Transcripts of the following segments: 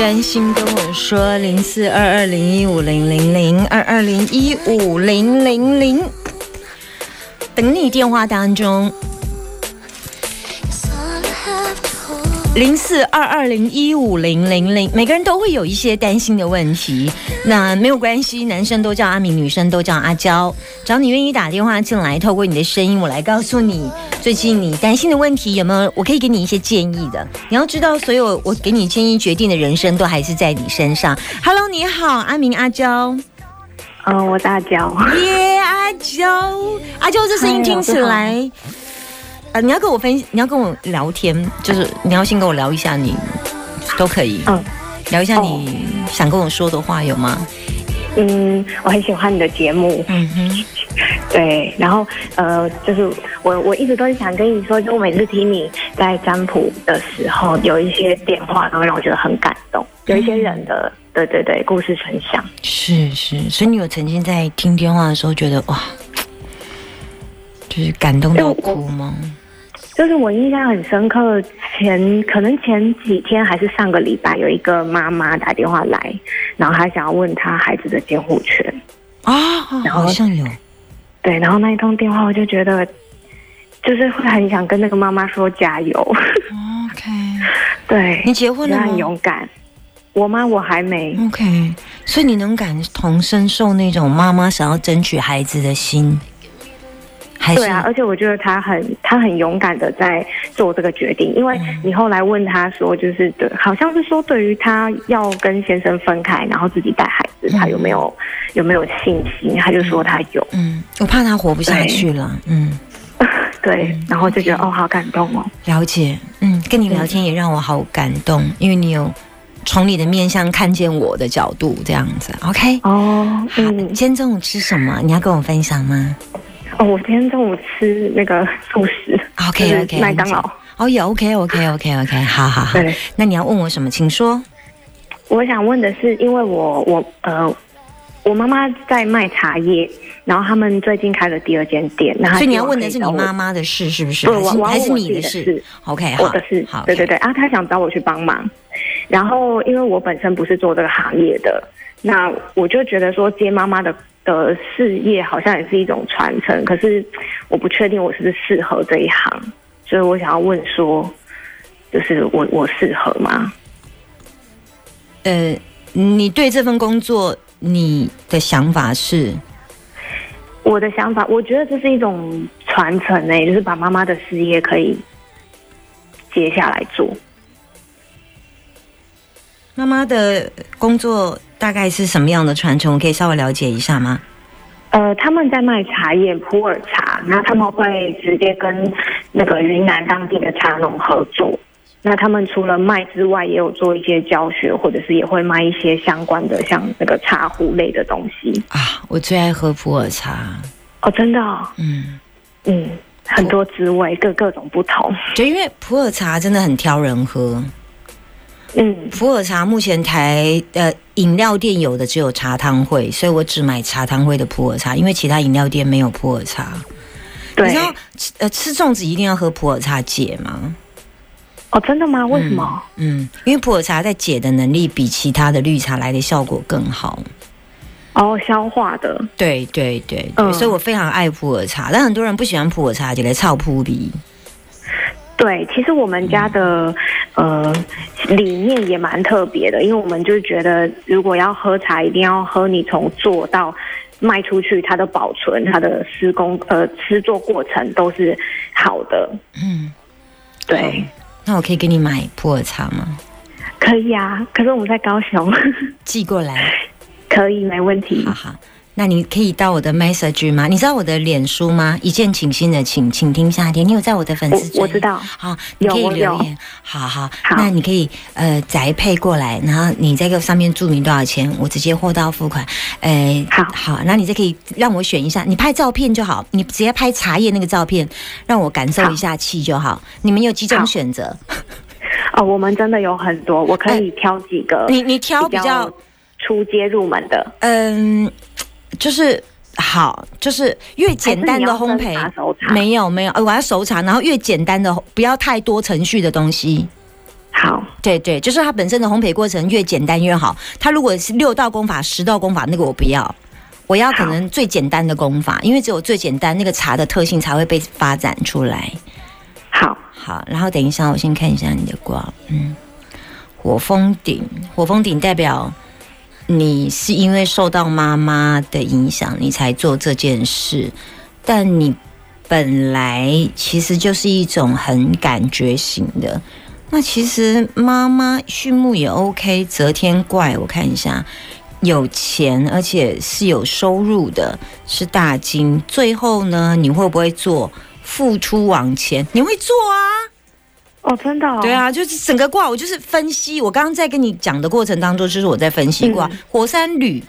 专心跟我说零四二二零一五零零零二二零一五零零零，等你电话当中。零四二二零一五零零零，每个人都会有一些担心的问题，那没有关系，男生都叫阿明，女生都叫阿娇，只要你愿意打电话进来，透过你的声音，我来告诉你最近你担心的问题有没有，我可以给你一些建议的。你要知道，所有我给你建议决定的人生都还是在你身上。Hello，你好，阿明，阿娇。嗯，我是阿娇。耶，阿娇，阿娇这声音听起来。啊，你要跟我分，你要跟我聊天，就是你要先跟我聊一下，你都可以，嗯，聊一下你想跟我说的话有吗？嗯，我很喜欢你的节目，嗯哼，对，然后呃，就是我我一直都是想跟你说，就我每次听你在占卜的时候，有一些电话都会让我觉得很感动，有一些人的，对对对，故事分享，是是，所以你有曾经在听电话的时候觉得哇，就是感动到哭吗？就是我印象很深刻，前可能前几天还是上个礼拜，有一个妈妈打电话来，然后她想要问她孩子的监护权啊，然后好像有，对，然后那一通电话我就觉得，就是会很想跟那个妈妈说加油。OK，对你结婚了很勇敢。我妈我还没。OK，所以你能感同身受那种妈妈想要争取孩子的心。对啊，而且我觉得他很他很勇敢的在做这个决定，因为你后来问他说，就是对，好像是说对于他要跟先生分开，然后自己带孩子，他有没有有没有信心？他就说他有。嗯，我怕他活不下去了。嗯，对，然后就觉得哦，好感动哦。了解，嗯，跟你聊天也让我好感动，因为你有从你的面相看见我的角度，这样子。OK，哦，嗯，今天中午吃什么？你要跟我分享吗？哦，我今天中午吃那个素食，OK OK，麦当劳。哦，也 OK OK OK OK，好好好。对，那你要问我什么？请说。我想问的是，因为我我呃，我妈妈在卖茶叶，然后他们最近开了第二间店，那所以你要问的是你妈妈的事是不是？不，还是你的事？OK，我的事。好，对对对啊，他想找我去帮忙，然后因为我本身不是做这个行业的，那我就觉得说接妈妈的。的事业好像也是一种传承，可是我不确定我是不是适合这一行，所以我想要问说，就是我我适合吗？呃，你对这份工作你的想法是？我的想法，我觉得这是一种传承诶，就是把妈妈的事业可以接下来做。妈妈的工作。大概是什么样的传承？可以稍微了解一下吗？呃，他们在卖茶叶普洱茶，那他们会直接跟那个云南当地的茶农合作。那他们除了卖之外，也有做一些教学，或者是也会卖一些相关的，像那个茶壶类的东西啊。我最爱喝普洱茶哦，真的，嗯嗯，很多滋味，各各种不同。就因为普洱茶真的很挑人喝。嗯，普洱茶目前台呃饮料店有的只有茶汤会，所以我只买茶汤会的普洱茶，因为其他饮料店没有普洱茶。你知道，呃，吃粽子一定要喝普洱茶解吗？哦，真的吗？为什么？嗯，因为普洱茶在解的能力比其他的绿茶来的效果更好。哦，消化的。对对对对，所以我非常爱普洱茶，但很多人不喜欢普洱茶，就来炒扑鼻。对，其实我们家的呃理念也蛮特别的，因为我们就是觉得，如果要喝茶，一定要喝你从做到卖出去，它的保存、它的施工、呃制作过程都是好的。嗯，对。那我可以给你买普洱茶吗？可以啊，可是我们在高雄 寄过来，可以没问题。好好，那你可以到我的 message 吗？你知道我的脸书吗？一见倾心的请，请听夏天。你有在我的粉丝专我我知道好，你可以留言。好好，好那你可以呃宅配过来，然后你在这个上面注明多少钱，我直接货到付款。呃，好好，那你再可以让我选一下，你拍照片就好，你直接拍茶叶那个照片，让我感受一下气就好。你们有几种好选择？哦，我们真的有很多，我可以挑几个你你挑比较出街入门的，嗯，就是好，就是越简单的烘焙没有没有，呃我要熟茶，然后越简单的，不要太多程序的东西。好，对对，就是它本身的烘焙过程越简单越好。它如果是六道功法、十道功法，那个我不要，我要可能最简单的功法，因为只有最简单，那个茶的特性才会被发展出来。好，好，然后等一下，我先看一下你的卦，嗯，火风顶，火风顶代表你是因为受到妈妈的影响，你才做这件事，但你本来其实就是一种很感觉型的。那其实妈妈畜牧也 OK，择天怪我看一下，有钱而且是有收入的，是大金。最后呢，你会不会做？付出往前，你会做啊？哦，真的、哦，对，啊，就是整个卦，我就是分析。我刚刚在跟你讲的过程当中，就是我在分析卦。嗯火山旅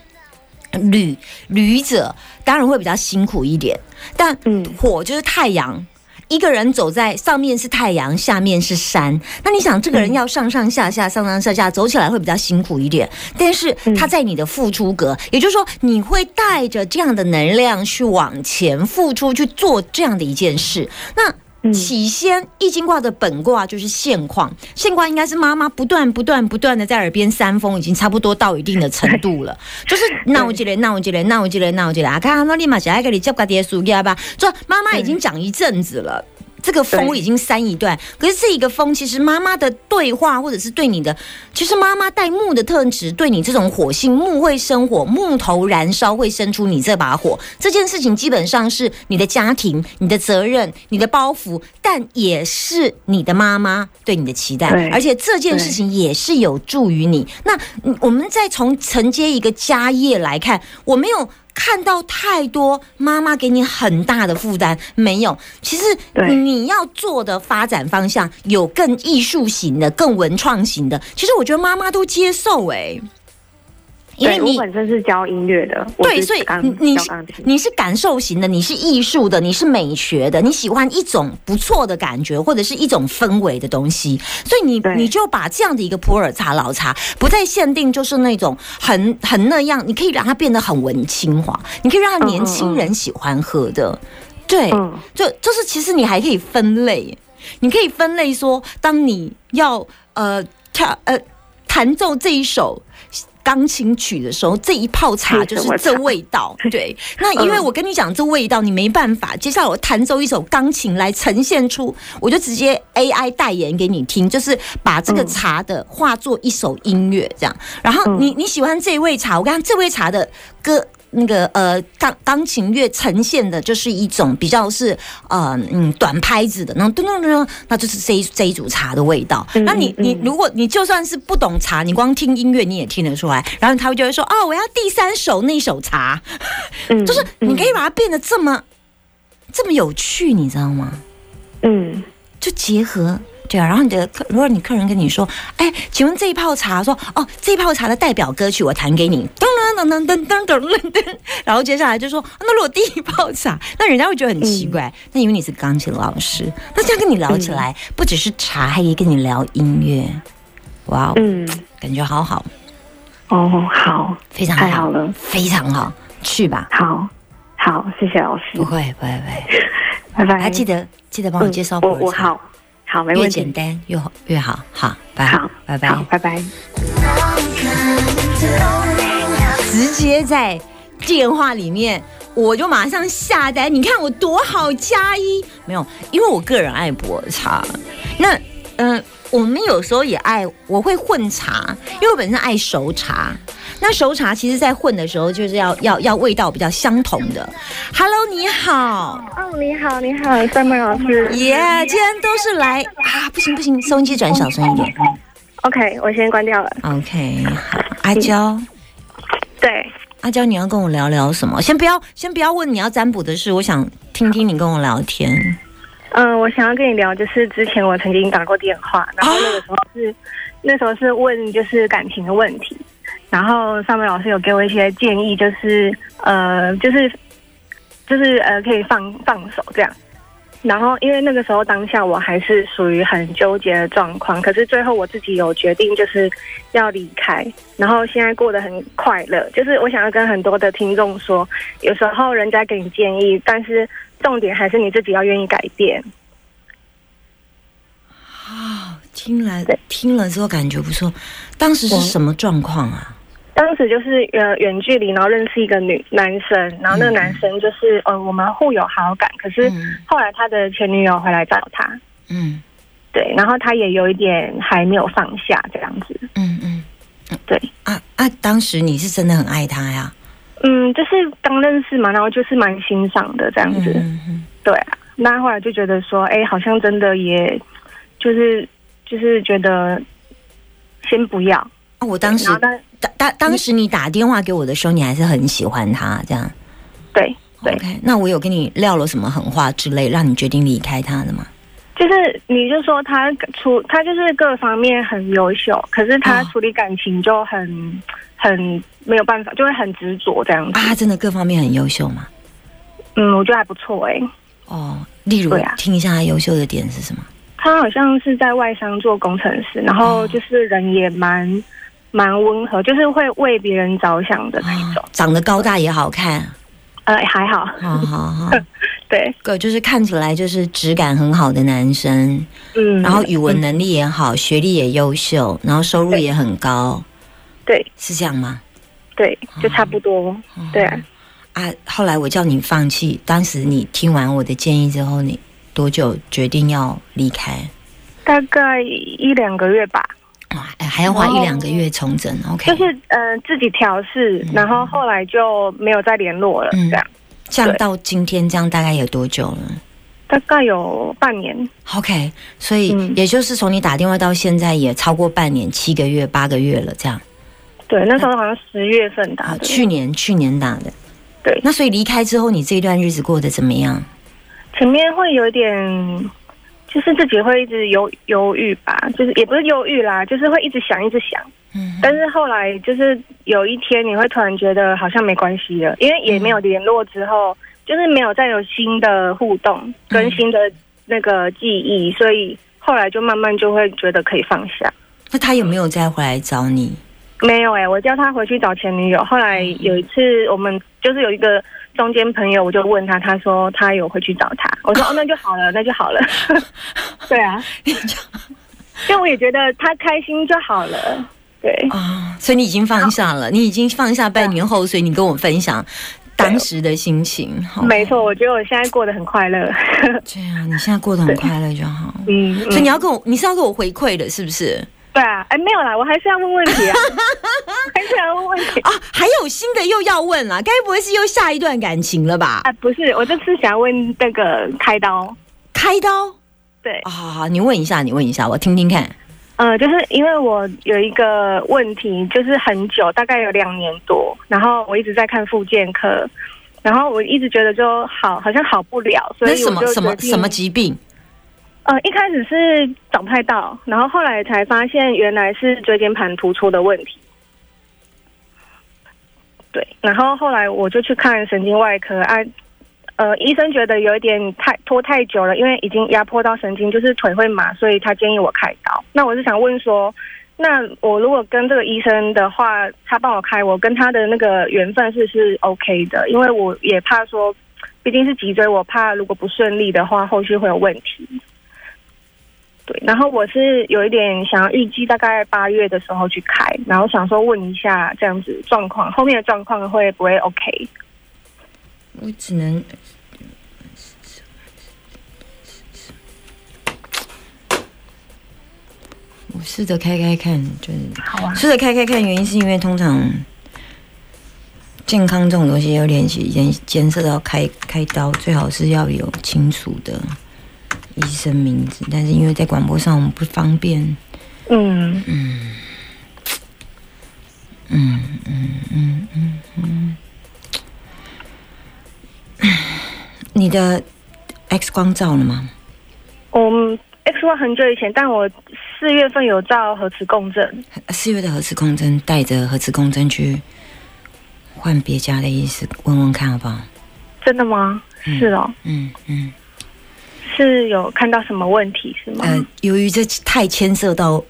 旅旅者当然会比较辛苦一点，但嗯火就是太阳。一个人走在上面是太阳，下面是山。那你想，这个人要上上下下、上上下下走起来会比较辛苦一点，但是他在你的付出格，也就是说，你会带着这样的能量去往前付出，去做这样的一件事。那嗯起先易经卦的本卦就是现况，现卦应该是妈妈不断不断不断的在耳边煽风，已经差不多到一定的程度了，就是闹起来闹起来闹起来闹起来啊！看那立马小孩给你叫个爹输家吧，说妈妈已经讲一阵子了。这个风已经扇一段，可是这一个风，其实妈妈的对话或者是对你的，其实妈妈带木的特质，对你这种火性木会生火，木头燃烧会生出你这把火。这件事情基本上是你的家庭、你的责任、你的包袱，但也是你的妈妈对你的期待，而且这件事情也是有助于你。那嗯我们再从承接一个家业来看，我没有。看到太多妈妈给你很大的负担，没有。其实你要做的发展方向有更艺术型的、更文创型的。其实我觉得妈妈都接受哎、因为我本身是教音乐的，对，所以你你是感受型的，你是艺术的，你是美学的，你喜欢一种不错的感觉或者是一种氛围的东西，所以你你就把这样的一个普洱茶老茶不再限定就是那种很很那样，你可以让它变得很文青化，你可以让它年轻人喜欢喝的，对，嗯。就就是其实你还可以分类，你可以分类说，当你要呃跳呃弹奏这一首。钢琴曲的时候，这一泡茶就是这味道。对，那因为我跟你讲这味道，你没办法。接下来我弹奏一首钢琴来呈现出，我就直接 AI 代言给你听，就是把这个茶的化作一首音乐这样。然后你你喜欢这味茶，我跟你讲这味茶的歌。那个呃钢钢琴乐呈现的就是一种比较是呃嗯短拍子的，然后噔噔噔噔，那就是这一这一组茶的味道。嗯那你你嗯如果你就算是不懂茶，你光听音乐你也听得出来。然后他会就会说哦，我要第三首那首茶，嗯 就是你可以把它变得这么这么有趣，你知道吗？嗯就结合。对啊，然后你的客，如果你客人跟你说，哎，请问这一泡茶，说哦，这一泡茶的代表歌曲我弹给你，噔噔噔噔噔噔噔噔，然后接下来就说，那如果第一泡茶，那人家会觉得很奇怪，那因为你是钢琴老师，那这样跟你聊起来，不只是茶，还可以跟你聊音乐，哇哦，嗯，感觉好好，哦，好，非常太好了非常好，去吧，好，好，谢谢老师不，会不会不会，拜拜。还记得记得帮我介绍嗯我普茶，我好，好，没越问题。简单越好越好，好，拜好，拜拜好，。拜拜。直接在电话里面，我就马上下单。你看我多好加一，没有，因为我个人爱普洱茶。那嗯、呃我们有时候也爱，我会混茶，因为我本身爱熟茶。那熟茶其实在混的时候，就是要要要味道比较相同的。Hello，你好，哦，你好，你好，Summer 老师。耶、今天都是来啊，不行不行，收音机转小声一点。OK，我先关掉了。OK，好，阿娇，对，阿娇，你要跟我聊聊什么？先不要，先不要问你要占卜的事，我想听听你跟我聊天。嗯，我想要跟你聊，就是之前我曾经打过电话，然后那个时候是、那时候是问就是感情的问题，然后上面老师有给我一些建议，就是呃，就是就是呃，可以放放手这样。然后因为那个时候当下我还是属于很纠结的状况，可是最后我自己有决定就是要离开，然后现在过得很快乐。就是我想要跟很多的听众说，有时候人家给你建议，但是重点还是你自己要愿意改变。听了对听了之后感觉不错，当时是什么状况啊？当时就是呃远距离，然后认识一个女男生，然后那个男生就是、呃我们互有好感，可是嗯。后来他的前女友回来找他，嗯。对，然后他也有一点还没有放下这样子，嗯嗯，对，啊啊！当时你是真的很爱他呀？嗯，就是刚认识嘛，然后就是蛮欣赏的这样子，嗯嗯对啊，那后来就觉得说，哎，好像真的也就是就是觉得先不要，啊！我当时当当当时你打电话给我的时候，你还是很喜欢他这样。对对那我有跟你撂了什么狠话之类，让你决定离开他的吗？就是你就说他处他就是各方面很优秀，可是他哦处理感情就很很没有办法，就会很执着这样子。啊，他真的各方面很优秀吗？嗯，我觉得还不错哎、哦，例如啊听一下他优秀的点是什么？他好像是在外商做工程师，然后就是人也蛮蛮温和，就是会为别人着想的那一种。啊长得高大也好看，呃，还好，好好 好，对，个就是看起来就是质感很好的男生，嗯，然后语文能力也好，学历也优秀，然后收入也很高，对。是这样吗？对，就差不多，对。啊。啊，后来我叫你放弃，当时你听完我的建议之后，你多久决定要离开？大概一两个月吧，还要花一两个月重整，OK？就是呃自己调试，然后后来就没有再联络了，嗯这样这样到今天这样大概有多久了大概有半年，？OK，所以嗯也就是从你打电话到现在也超过半年，七个月、八个月了，这样。对，那时候好像十月份打啊，的，去年去年打的。对那所以离开之后，你这一段日子过得怎么样？前面会有一点，就是自己会一直犹犹豫吧，就是也不是犹豫啦，就是会一直想，一直想。嗯但是后来就是有一天，你会突然觉得好像没关系了，因为也没有联络之后，就是没有再有新的互动跟新的那个记忆，所以后来就慢慢就会觉得可以放下。那他有没有再回来找你？没有哎、我叫他回去找前女友。后来有一次，我们就是有一个中间朋友，我就问他，他说他有回去找他。我说 哦，那就好了，那就好了。对啊，就我也觉得他开心就好了。对，啊，所以你已经放下了，你已经放下半年后，所以你跟我分享当时的心情。没错，我觉得我现在过得很快乐。对啊，你现在过得很快乐就好。嗯，所以你嗯要跟我，你是要给我回馈的，是不是？对啊，哎，没有啦，我还是要问问题啊，还是要问问题。啊，还有新的又要问啦，该不会是又下一段感情了吧？啊，不是，我这次想要问那个开刀。开刀对，啊，好好，你问一下，你问一下，我听听看。呃，就是因为我有一个问题，就是很久，大概有两年多，然后我一直在看复健科，然后我一直觉得就好，好像好不了，所以什么什么什么疾病？呃，一开始是找不太到，然后后来才发现原来是椎间盘突出的问题。对，然后后来我就去看神经外科啊，呃，医生觉得有一点太拖太久了，因为已经压迫到神经，就是腿会麻，所以他建议我开刀。那我是想问说，那我如果跟这个医生的话，他帮我开，我跟他的那个缘分是是 OK 的，因为我也怕说，毕竟是脊椎，我怕如果不顺利的话，后续会有问题。对，然后我是有一点想要预计大概八月的时候去开，然后想说问一下这样子状况，后面的状况会不会 OK？我只能。我试着开开看，就是好啊，试着开开看，原因是因为通常健康这种东西要联系牵牵涉到开开刀，最好是要有清楚的医生名字但是因为在广播上我们不方便。嗯。嗯嗯嗯嗯嗯嗯。你的 x 光照了吗我 x 光很久以前但我四月份有照核磁共振四月的核磁共振带着核磁共振去换别家的医生问问看好不好真的吗是哦嗯。嗯。是有看到什么问题是吗？呃，由于这太牵涉到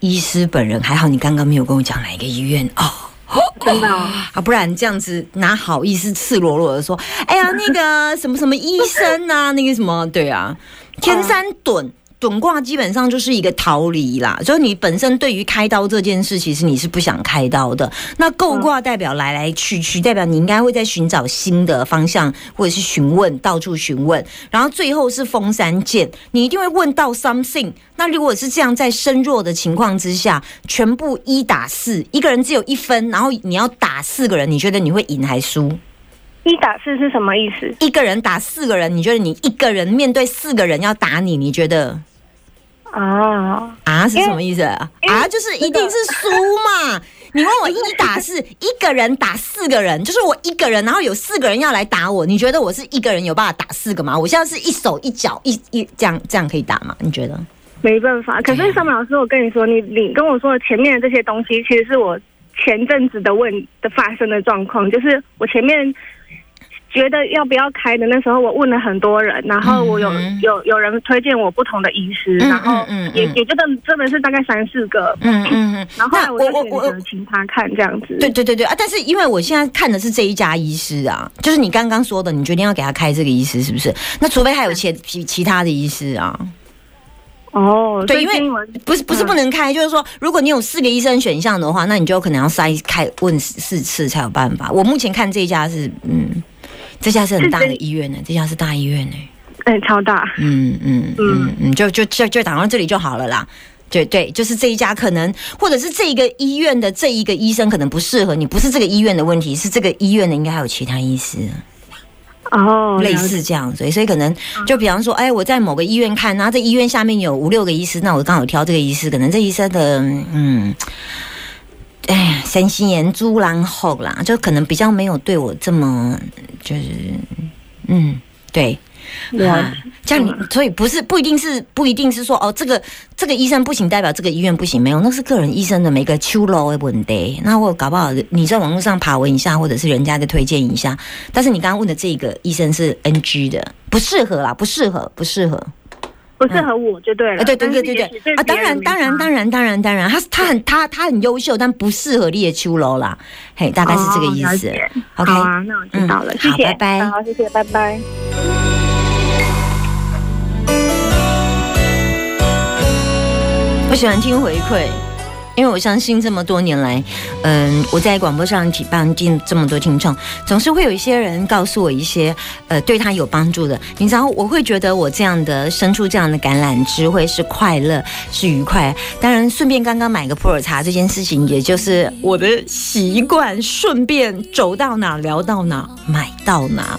医师本人，还好你刚刚没有跟我讲哪一个医院哦。真的哦、啊，不然这样子哪好意思赤裸裸的说，哎呀，那个什么什么医生啊，那个什么，对啊，天山遁。趸卦基本上就是一个逃离啦，所以你本身对于开刀这件事，其实你是不想开刀的。那构卦代表来来去去，代表你应该会在寻找新的方向，或者是询问，到处询问。然后最后是封山剑，你一定会问到 something。那如果是这样，在身弱的情况之下，全部一打四，一个人只有一分，然后你要打四个人，你觉得你会赢还输？一打四是什么意思？一个人打四个人，你觉得你一个人面对四个人要打你，你觉得啊，啊是什么意思啊？啊，就是一定是输嘛。你问我一打四，一个人打四个人，就是我一个人，然后有四个人要来打我，你觉得我是一个人有办法打四个吗？我现在是一手一脚一一这样这样可以打吗？你觉得？没办法。可是上面老师，我跟你说，你你跟我说的前面的这些东西，其实是我前阵子的问的发生的状况，就是我前面。觉得要不要开的那时候，我问了很多人，然后我有、嗯有有人推荐我不同的医师，嗯然后也也觉得真的是大概三四个，嗯嗯嗯。然后我我我选择请他看这样子。对对对对啊！但是因为我现在看的是这一家医师啊，就是你刚刚说的，你决定要给他开这个医师是不是？那除非还有其其其他的医师啊，哦，对因为不是不是不能开，就是说如果你有四个医生选项的话，那你就可能要筛开问四四次才有办法。我目前看这一家是嗯，这家是很大的医院呢，这家是大医院呢。哎超大，嗯嗯嗯嗯，就就就就打到这里就好了啦。对对，就是这一家可能，或者是这一个医院的这一个医生可能不适合你，不是这个医院的问题，是这个医院的应该还有其他医师，哦，类似这样，子所以可能就比方说，哎，我在某个医院看，然后这医院下面有五六个医师，那我刚好挑这个医师，可能这医生的嗯。哎呀，神心眼猪狼后啦，就可能比较没有对我这么，就是，嗯，对，哇啊，这样你所以不是不一定是不一定是说哦，这个这个医生不行，代表这个医院不行，没有，那是个人医生的每个秋楼的问题。那我搞不好你在网络上爬文一下，或者是人家的推荐一下，但是你刚刚问的这个医生是 NG 的，不适合啦，不适合，不适合。不适合我就对了。啊，对对对对对，啊，当然当然当然。然当然当然，他他很他他很优秀，但不适合列秋楼啦，嘿，大概是这个意思。好啊，那我知道了，嗯谢谢，好拜拜。好，谢谢，拜拜。我喜欢听回馈，因为我相信这么多年来，嗯，我在广播上举办进这么多听众，总是会有一些人告诉我一些呃对他有帮助的。你知道，我会觉得我这样的伸出这样的橄榄枝会是快乐，是愉快。当然，顺便刚刚买个普洱茶这件事情，也就是我的习惯，顺便走到哪聊到哪，买到哪。